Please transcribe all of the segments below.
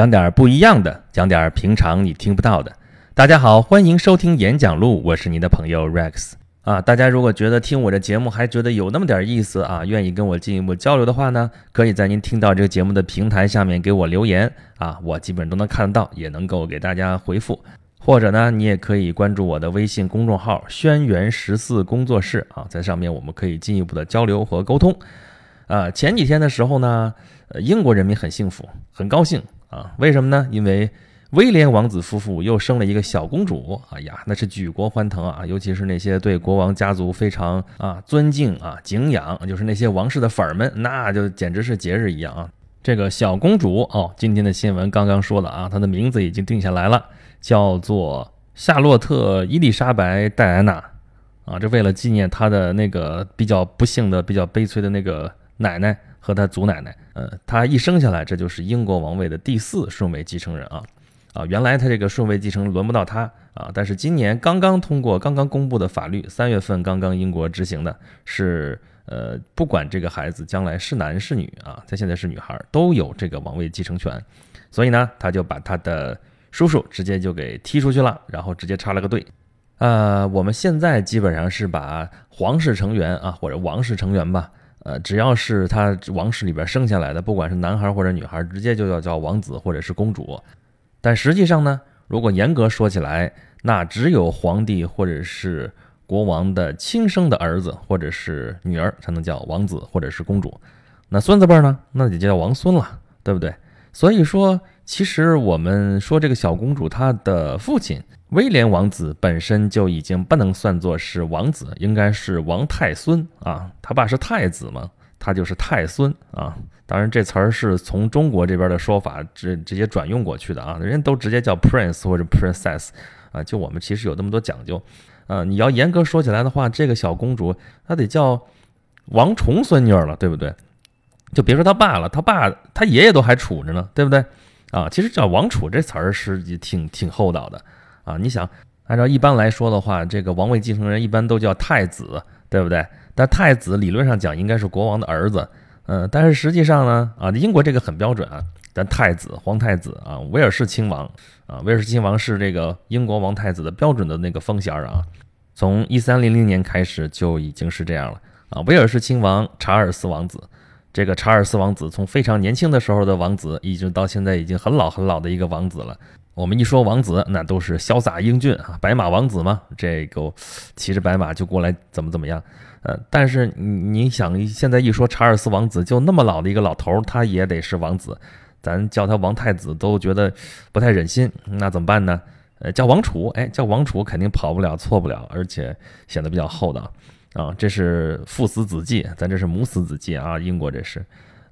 讲点不一样的，讲点平常你听不到的。大家好，欢迎收听演讲录，我是您的朋友 Rex 啊。大家如果觉得听我的节目还觉得有那么点意思啊，愿意跟我进一步交流的话呢，可以在您听到这个节目的平台下面给我留言啊，我基本都能看得到，也能够给大家回复。或者呢，你也可以关注我的微信公众号“轩辕十四工作室”啊，在上面我们可以进一步的交流和沟通。啊，前几天的时候呢，英国人民很幸福，很高兴啊，为什么呢？因为威廉王子夫妇又生了一个小公主，哎呀，那是举国欢腾啊，尤其是那些对国王家族非常啊尊敬啊敬仰，就是那些王室的粉儿们，那就简直是节日一样啊。这个小公主哦，今天的新闻刚刚说了啊，她的名字已经定下来了。叫做夏洛特·伊丽莎白·戴安娜，啊，这为了纪念她的那个比较不幸的、比较悲催的那个奶奶和他祖奶奶。呃，他一生下来，这就是英国王位的第四顺位继承人啊，啊，原来他这个顺位继承轮不到他啊，但是今年刚刚通过、刚刚公布的法律，三月份刚刚英国执行的，是呃，不管这个孩子将来是男是女啊，他现在是女孩，都有这个王位继承权，所以呢，他就把他的。叔叔直接就给踢出去了，然后直接插了个队。呃，我们现在基本上是把皇室成员啊，或者王室成员吧，呃，只要是他王室里边生下来的，不管是男孩或者女孩，直接就要叫王子或者是公主。但实际上呢，如果严格说起来，那只有皇帝或者是国王的亲生的儿子或者是女儿才能叫王子或者是公主。那孙子辈呢，那就叫王孙了，对不对？所以说。其实我们说这个小公主，她的父亲威廉王子本身就已经不能算作是王子，应该是王太孙啊。他爸是太子嘛，他就是太孙啊。当然这词儿是从中国这边的说法直直接转用过去的啊，人家都直接叫 prince 或者 princess 啊。就我们其实有那么多讲究啊。你要严格说起来的话，这个小公主她得叫王重孙女儿了，对不对？就别说他爸了，他爸他爷爷都还处着呢，对不对？啊，其实叫王储这词儿是也挺挺厚道的啊。你想，按照一般来说的话，这个王位继承人一般都叫太子，对不对？但太子理论上讲应该是国王的儿子，嗯，但是实际上呢，啊，英国这个很标准啊，但太子、皇太子啊，威尔士亲王啊，威尔士亲王是这个英国王太子的标准的那个封衔啊。从一三零零年开始就已经是这样了啊。威尔士亲王查尔斯王子。这个查尔斯王子从非常年轻的时候的王子，已经到现在已经很老很老的一个王子了。我们一说王子，那都是潇洒英俊啊，白马王子嘛。这个骑着白马就过来怎么怎么样？呃，但是你想，现在一说查尔斯王子，就那么老的一个老头，他也得是王子，咱叫他王太子都觉得不太忍心。那怎么办呢？呃，叫王储，哎，叫王储肯定跑不了，错不了，而且显得比较厚道。啊，这是父死子继，咱这是母死子继啊！英国这是，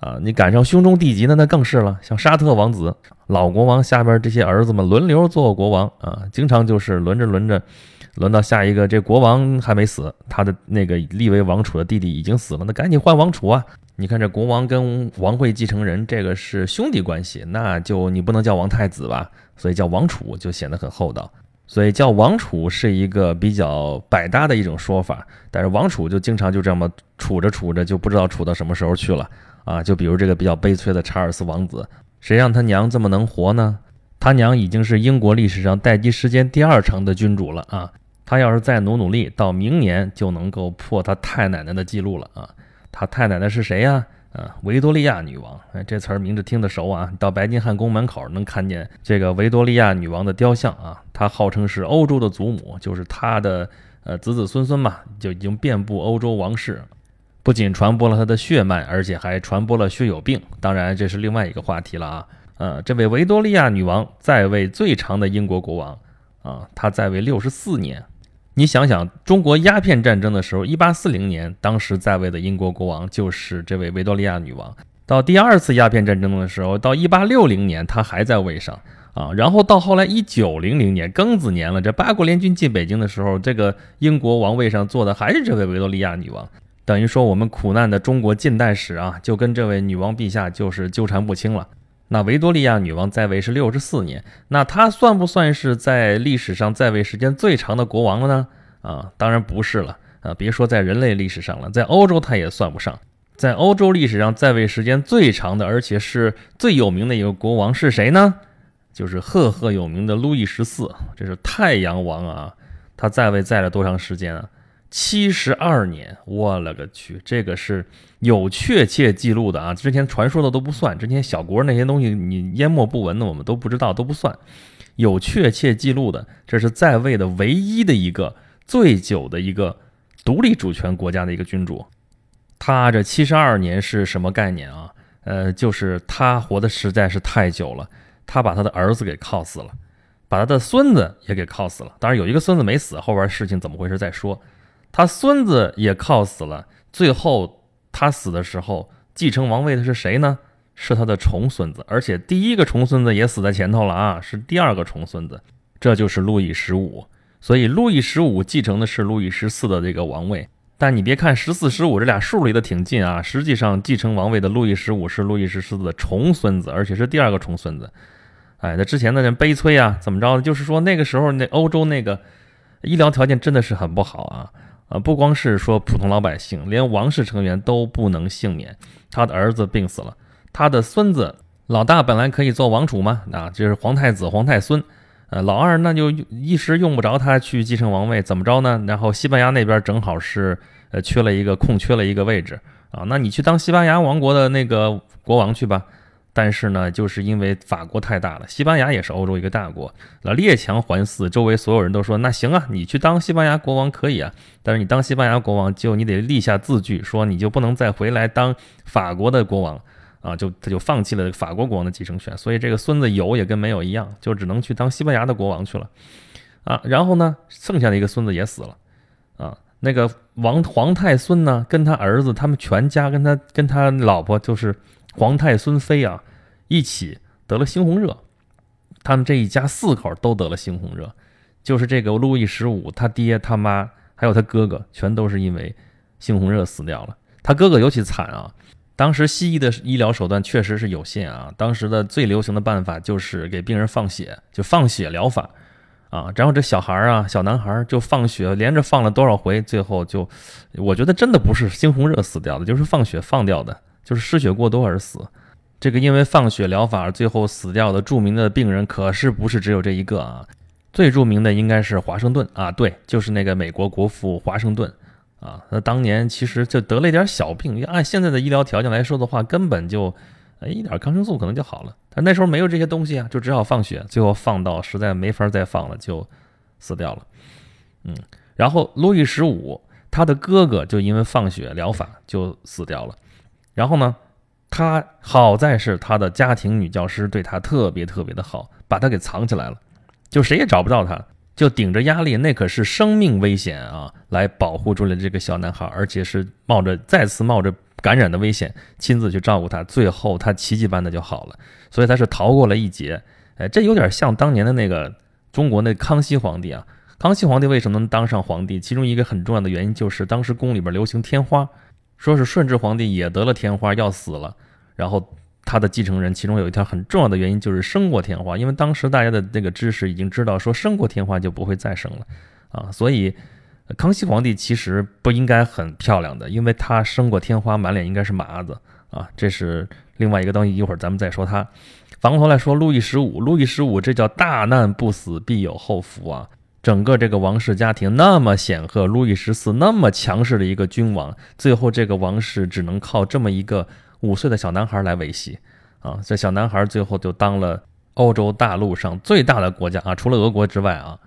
啊，你赶上兄终弟及的那更是了。像沙特王子，老国王下边这些儿子们轮流做国王啊，经常就是轮着轮着，轮到下一个，这国王还没死，他的那个立为王储的弟弟已经死了，那赶紧换王储啊！你看这国王跟王位继承人这个是兄弟关系，那就你不能叫王太子吧？所以叫王储就显得很厚道。所以叫王储是一个比较百搭的一种说法，但是王储就经常就这么处着处着就不知道处到什么时候去了啊！就比如这个比较悲催的查尔斯王子，谁让他娘这么能活呢？他娘已经是英国历史上待机时间第二长的君主了啊！他要是再努努力，到明年就能够破他太奶奶的记录了啊！他太奶奶是谁呀？维多利亚女王，哎，这词儿名字听得熟啊！到白金汉宫门口能看见这个维多利亚女王的雕像啊，她号称是欧洲的祖母，就是她的呃子子孙孙嘛，就已经遍布欧洲王室，不仅传播了她的血脉，而且还传播了血友病。当然，这是另外一个话题了啊。呃，这位维多利亚女王在位最长的英国国王啊，她在位六十四年。你想想，中国鸦片战争的时候，一八四零年，当时在位的英国国王就是这位维多利亚女王。到第二次鸦片战争的时候，到一八六零年，她还在位上啊。然后到后来一九零零年，庚子年了，这八国联军进北京的时候，这个英国王位上坐的还是这位维多利亚女王。等于说，我们苦难的中国近代史啊，就跟这位女王陛下就是纠缠不清了。那维多利亚女王在位是六十四年，那她算不算是在历史上在位时间最长的国王了呢？啊，当然不是了啊！别说在人类历史上了，在欧洲她也算不上。在欧洲历史上在位时间最长的，而且是最有名的一个国王是谁呢？就是赫赫有名的路易十四，这是太阳王啊！他在位在了多长时间啊？七十二年！我勒个去，这个是有确切记录的啊！之前传说的都不算，之前小国那些东西你淹没不闻的，我们都不知道，都不算。有确切记录的，这是在位的唯一的一个最久的一个独立主权国家的一个君主。他这七十二年是什么概念啊？呃，就是他活的实在是太久了。他把他的儿子给靠死了，把他的孙子也给靠死了。当然有一个孙子没死，后边事情怎么回事再说。他孙子也靠死了，最后他死的时候继承王位的是谁呢？是他的重孙子，而且第一个重孙子也死在前头了啊，是第二个重孙子，这就是路易十五。所以路易十五继承的是路易十四的这个王位。但你别看十四、十五这俩数离得挺近啊，实际上继承王位的路易十五是路易十四的重孙子，而且是第二个重孙子。哎，那之前的人悲催啊，怎么着？就是说那个时候那欧洲那个医疗条件真的是很不好啊，啊，不光是说普通老百姓，连王室成员都不能幸免。他的儿子病死了，他的孙子老大本来可以做王储嘛，啊，就是皇太子、皇太孙，呃，老二那就一时用不着他去继承王位，怎么着呢？然后西班牙那边正好是呃缺了一个空缺了一个位置啊，那你去当西班牙王国的那个国王去吧。但是呢，就是因为法国太大了，西班牙也是欧洲一个大国，那列强环伺，周围所有人都说那行啊，你去当西班牙国王可以啊，但是你当西班牙国王就你得立下字据，说你就不能再回来当法国的国王。啊，就他就放弃了法国国王的继承权，所以这个孙子有也跟没有一样，就只能去当西班牙的国王去了。啊。然后呢，剩下的一个孙子也死了。啊，那个王皇太孙呢，跟他儿子，他们全家跟他跟他老婆就是皇太孙妃啊。一起得了猩红热，他们这一家四口都得了猩红热，就是这个路易十五他爹他妈还有他哥哥，全都是因为猩红热死掉了。他哥哥尤其惨啊！当时西医的医疗手段确实是有限啊，当时的最流行的办法就是给病人放血，就放血疗法啊。然后这小孩儿啊，小男孩儿就放血，连着放了多少回，最后就，我觉得真的不是猩红热死掉的，就是放血放掉的，就是失血过多而死。这个因为放血疗法最后死掉的著名的病人可是不是只有这一个啊？最著名的应该是华盛顿啊，对，就是那个美国国父华盛顿啊。那当年其实就得了一点小病，按现在的医疗条件来说的话，根本就一点抗生素可能就好了。但那时候没有这些东西啊，就只好放血，最后放到实在没法再放了，就死掉了。嗯，然后路易十五他的哥哥就因为放血疗法就死掉了，然后呢？他好在是他的家庭女教师对他特别特别的好，把他给藏起来了，就谁也找不到他，就顶着压力，那可是生命危险啊，来保护住了这个小男孩，而且是冒着再次冒着感染的危险，亲自去照顾他，最后他奇迹般的就好了，所以他是逃过了一劫。哎，这有点像当年的那个中国那康熙皇帝啊。康熙皇帝为什么能当上皇帝？其中一个很重要的原因就是当时宫里边流行天花。说是顺治皇帝也得了天花要死了，然后他的继承人其中有一条很重要的原因就是生过天花，因为当时大家的那个知识已经知道说生过天花就不会再生了啊，所以康熙皇帝其实不应该很漂亮的，因为他生过天花，满脸应该是麻子啊，这是另外一个东西，一会儿咱们再说他。反过头来说，路易十五，路易十五这叫大难不死必有后福啊。整个这个王室家庭那么显赫，路易十四那么强势的一个君王，最后这个王室只能靠这么一个五岁的小男孩来维系啊！这小男孩最后就当了欧洲大陆上最大的国家啊，除了俄国之外啊，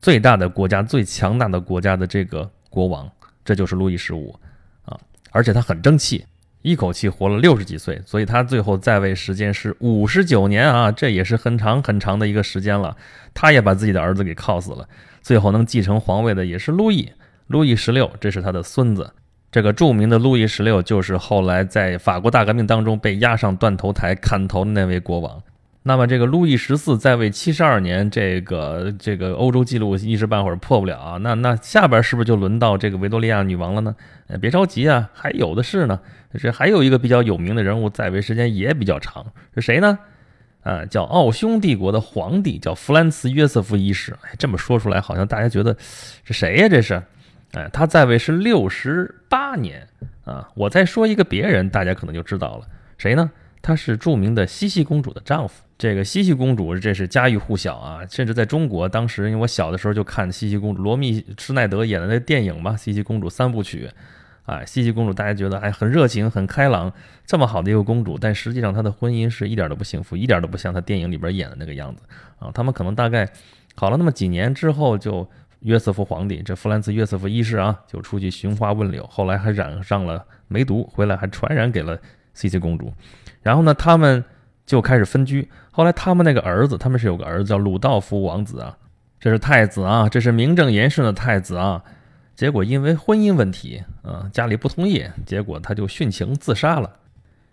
最大的国家、最强大的国家的这个国王，这就是路易十五啊！而且他很争气。一口气活了六十几岁，所以他最后在位时间是五十九年啊，这也是很长很长的一个时间了。他也把自己的儿子给靠死了，最后能继承皇位的也是路易，路易十六，这是他的孙子。这个著名的路易十六就是后来在法国大革命当中被押上断头台砍头的那位国王。那么这个路易十四在位七十二年，这个这个欧洲纪录一时半会儿破不了啊。那那下边是不是就轮到这个维多利亚女王了呢？别着急啊，还有的是呢。这还有一个比较有名的人物在位时间也比较长，是谁呢？啊，叫奥匈帝国的皇帝，叫弗兰茨约瑟夫一世。哎，这么说出来，好像大家觉得这谁呀？这是哎，他在位是六十八年啊。我再说一个别人，大家可能就知道了，谁呢？他是著名的茜茜公主的丈夫。这个茜茜公主，这是家喻户晓啊，甚至在中国，当时因为我小的时候就看茜茜公主，罗密施耐德演的那电影嘛，茜茜公主三部曲。啊，茜茜公主大家觉得哎很热情很开朗，这么好的一个公主，但实际上她的婚姻是一点都不幸福，一点都不像她电影里边演的那个样子啊。他们可能大概好了那么几年之后，就约瑟夫皇帝这弗兰茨约瑟夫一世啊，就出去寻花问柳，后来还染上了梅毒，回来还传染给了茜茜公主。然后呢，他们就开始分居。后来他们那个儿子，他们是有个儿子叫鲁道夫王子啊，这是太子啊，这是名正言顺的太子啊。结果因为婚姻问题，啊，家里不同意，结果他就殉情自杀了。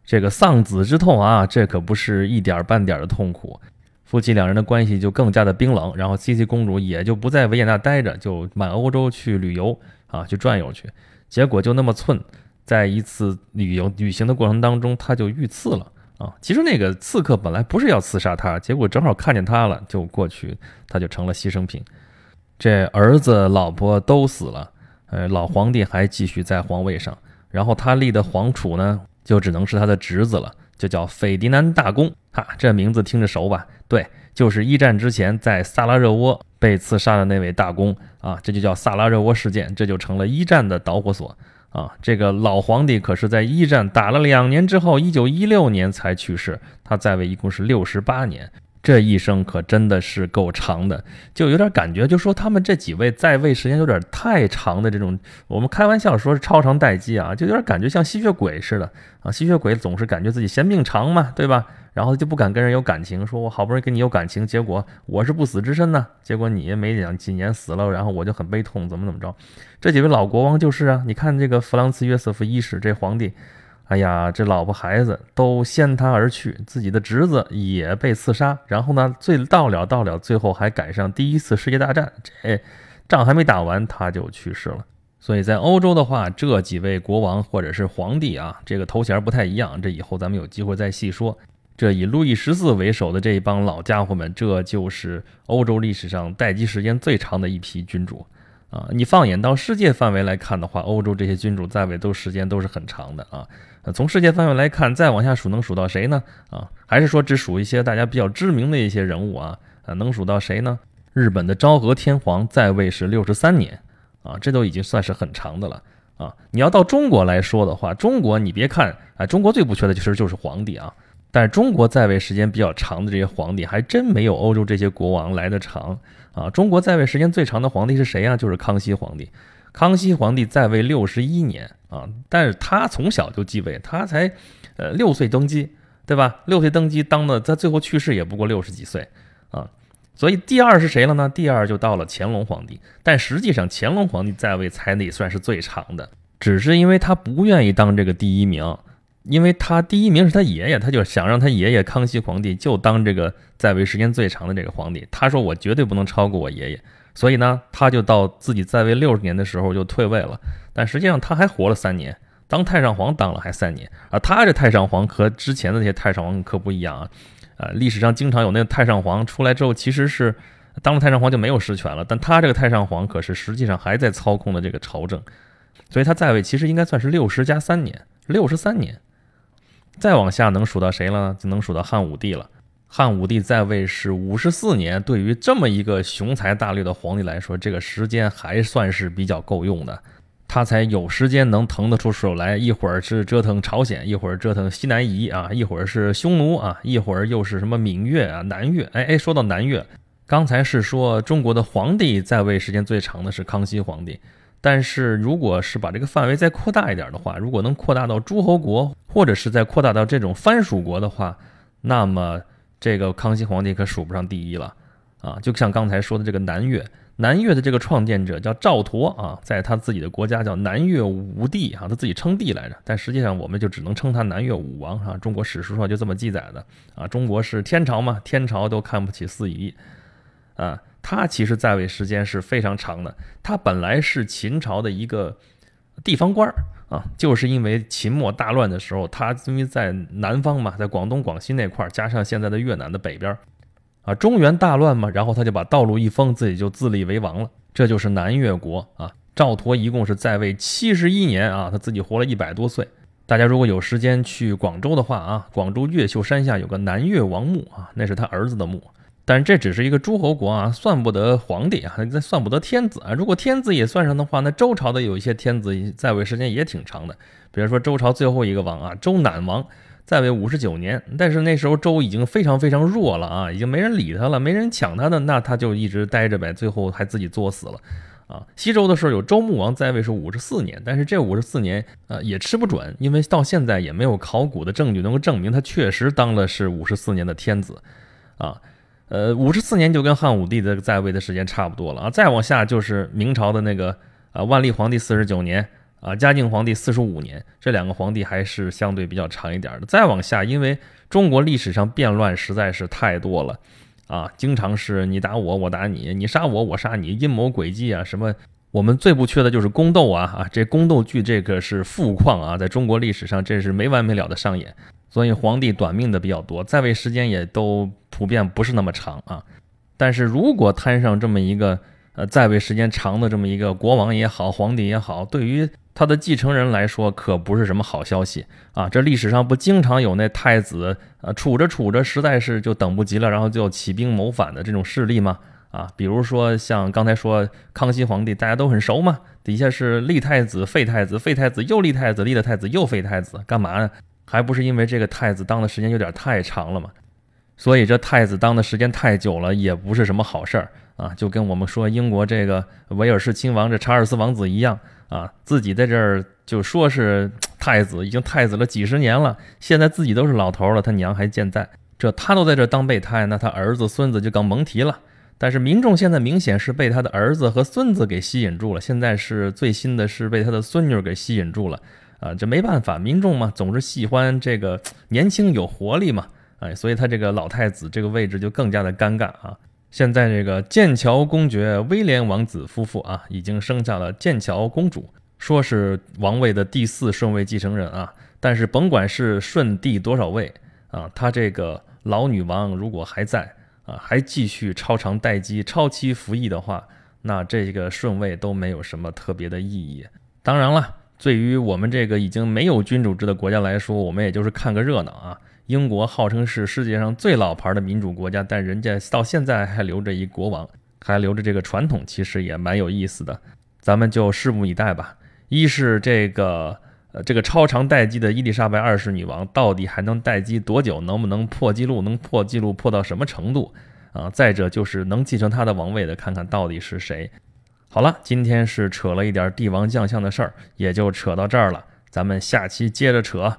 这个丧子之痛啊，这可不是一点半点的痛苦。夫妻两人的关系就更加的冰冷，然后茜茜公主也就不在维也纳待着，就满欧洲去旅游啊，去转悠去。结果就那么寸，在一次旅游旅行的过程当中，他就遇刺了啊。其实那个刺客本来不是要刺杀他，结果正好看见他了，就过去，他就成了牺牲品。这儿子、老婆都死了。呃，老皇帝还继续在皇位上，然后他立的皇储呢，就只能是他的侄子了，就叫斐迪南大公。哈，这名字听着熟吧？对，就是一战之前在萨拉热窝被刺杀的那位大公啊，这就叫萨拉热窝事件，这就成了一战的导火索啊。这个老皇帝可是在一战打了两年之后，一九一六年才去世，他在位一共是六十八年。这一生可真的是够长的，就有点感觉，就说他们这几位在位时间有点太长的这种，我们开玩笑说是超长待机啊，就有点感觉像吸血鬼似的啊。吸血鬼总是感觉自己嫌命长嘛，对吧？然后就不敢跟人有感情，说我好不容易跟你有感情，结果我是不死之身呢，结果你没两几年死了，然后我就很悲痛，怎么怎么着？这几位老国王就是啊，你看这个弗朗茨约瑟夫一世这皇帝。哎呀，这老婆孩子都先他而去，自己的侄子也被刺杀，然后呢，最到了到了，最后还赶上第一次世界大战，这仗还没打完他就去世了。所以在欧洲的话，这几位国王或者是皇帝啊，这个头衔不太一样，这以后咱们有机会再细说。这以路易十四为首的这一帮老家伙们，这就是欧洲历史上待机时间最长的一批君主。啊，你放眼到世界范围来看的话，欧洲这些君主在位都时间都是很长的啊。从世界范围来看，再往下数能数到谁呢？啊，还是说只数一些大家比较知名的一些人物啊？啊，能数到谁呢？日本的昭和天皇在位是六十三年，啊，这都已经算是很长的了啊。你要到中国来说的话，中国你别看啊，中国最不缺的其实就是皇帝啊。但是中国在位时间比较长的这些皇帝，还真没有欧洲这些国王来的长啊。中国在位时间最长的皇帝是谁呀？就是康熙皇帝。康熙皇帝在位六十一年啊，但是他从小就继位，他才呃六岁登基，对吧？六岁登基当的，他最后去世也不过六十几岁啊。所以第二是谁了呢？第二就到了乾隆皇帝。但实际上乾隆皇帝在位才得算是最长的，只是因为他不愿意当这个第一名。因为他第一名是他爷爷，他就想让他爷爷康熙皇帝就当这个在位时间最长的这个皇帝。他说我绝对不能超过我爷爷，所以呢，他就到自己在位六十年的时候就退位了。但实际上他还活了三年，当太上皇当了还三年啊。他这太上皇和之前的那些太上皇可不一样啊。呃，历史上经常有那个太上皇出来之后，其实是当了太上皇就没有实权了，但他这个太上皇可是实际上还在操控的这个朝政，所以他在位其实应该算是六十加三年，六十三年。再往下能数到谁了？就能数到汉武帝了。汉武帝在位是五十四年，对于这么一个雄才大略的皇帝来说，这个时间还算是比较够用的。他才有时间能腾得出手来，一会儿是折腾朝鲜，一会儿折腾西南夷啊，一会儿是匈奴啊，一会儿又是什么闽越啊、南越。哎哎，说到南越，刚才是说中国的皇帝在位时间最长的是康熙皇帝。但是，如果是把这个范围再扩大一点的话，如果能扩大到诸侯国，或者是再扩大到这种藩属国的话，那么这个康熙皇帝可数不上第一了啊！就像刚才说的这个南越，南越的这个创建者叫赵佗啊，在他自己的国家叫南越武帝啊，他自己称帝来着，但实际上我们就只能称他南越武王啊。中国史书上就这么记载的啊。中国是天朝嘛，天朝都看不起四夷啊。他其实在位时间是非常长的。他本来是秦朝的一个地方官儿啊，就是因为秦末大乱的时候，他因为在南方嘛，在广东、广西那块儿，加上现在的越南的北边儿啊，中原大乱嘛，然后他就把道路一封，自己就自立为王了。这就是南越国啊。赵佗一共是在位七十一年啊，他自己活了一百多岁。大家如果有时间去广州的话啊，广州越秀山下有个南越王墓啊，那是他儿子的墓。但是这只是一个诸侯国啊，算不得皇帝啊，那算不得天子啊。如果天子也算上的话，那周朝的有一些天子在位时间也挺长的。比如说周朝最后一个王啊，周赧王在位五十九年，但是那时候周已经非常非常弱了啊，已经没人理他了，没人抢他的，那他就一直待着呗，最后还自己作死了。啊，西周的时候有周穆王在位是五十四年，但是这五十四年呃也吃不准，因为到现在也没有考古的证据能够证明他确实当了是五十四年的天子，啊，呃五十四年就跟汉武帝的在位的时间差不多了啊，再往下就是明朝的那个啊万历皇帝四十九年啊嘉靖皇帝四十五年，这两个皇帝还是相对比较长一点的。再往下，因为中国历史上变乱实在是太多了。啊，经常是你打我，我打你，你杀我，我杀你，阴谋诡计啊，什么？我们最不缺的就是宫斗啊啊！这宫斗剧这个是富矿啊，在中国历史上这是没完没了的上演，所以皇帝短命的比较多，在位时间也都普遍不是那么长啊。但是如果摊上这么一个呃在位时间长的这么一个国王也好，皇帝也好，对于他的继承人来说可不是什么好消息啊！这历史上不经常有那太子呃处着处着实在是就等不及了，然后就起兵谋反的这种事例吗？啊，比如说像刚才说康熙皇帝，大家都很熟嘛，底下是立太子废太子，废太子又立太子，立了太子又废太子，干嘛呢？还不是因为这个太子当的时间有点太长了嘛？所以这太子当的时间太久了，也不是什么好事儿啊！就跟我们说英国这个威尔士亲王这查尔斯王子一样。啊，自己在这儿就说是太子，已经太子了几十年了，现在自己都是老头了，他娘还健在，这他都在这当备胎，那他儿子孙子就更甭提了。但是民众现在明显是被他的儿子和孙子给吸引住了，现在是最新的是被他的孙女给吸引住了。啊，这没办法，民众嘛，总是喜欢这个年轻有活力嘛，哎，所以他这个老太子这个位置就更加的尴尬啊。现在这个剑桥公爵威廉王子夫妇啊，已经生下了剑桥公主，说是王位的第四顺位继承人啊。但是甭管是顺第多少位啊，他这个老女王如果还在啊，还继续超长待机、超期服役的话，那这个顺位都没有什么特别的意义。当然了，对于我们这个已经没有君主制的国家来说，我们也就是看个热闹啊。英国号称是世界上最老牌的民主国家，但人家到现在还留着一国王，还留着这个传统，其实也蛮有意思的。咱们就拭目以待吧。一是这个呃这个超长待机的伊丽莎白二世女王到底还能待机多久，能不能破纪录，能破纪录破到什么程度啊？再者就是能继承她的王位的，看看到底是谁。好了，今天是扯了一点帝王将相的事儿，也就扯到这儿了。咱们下期接着扯。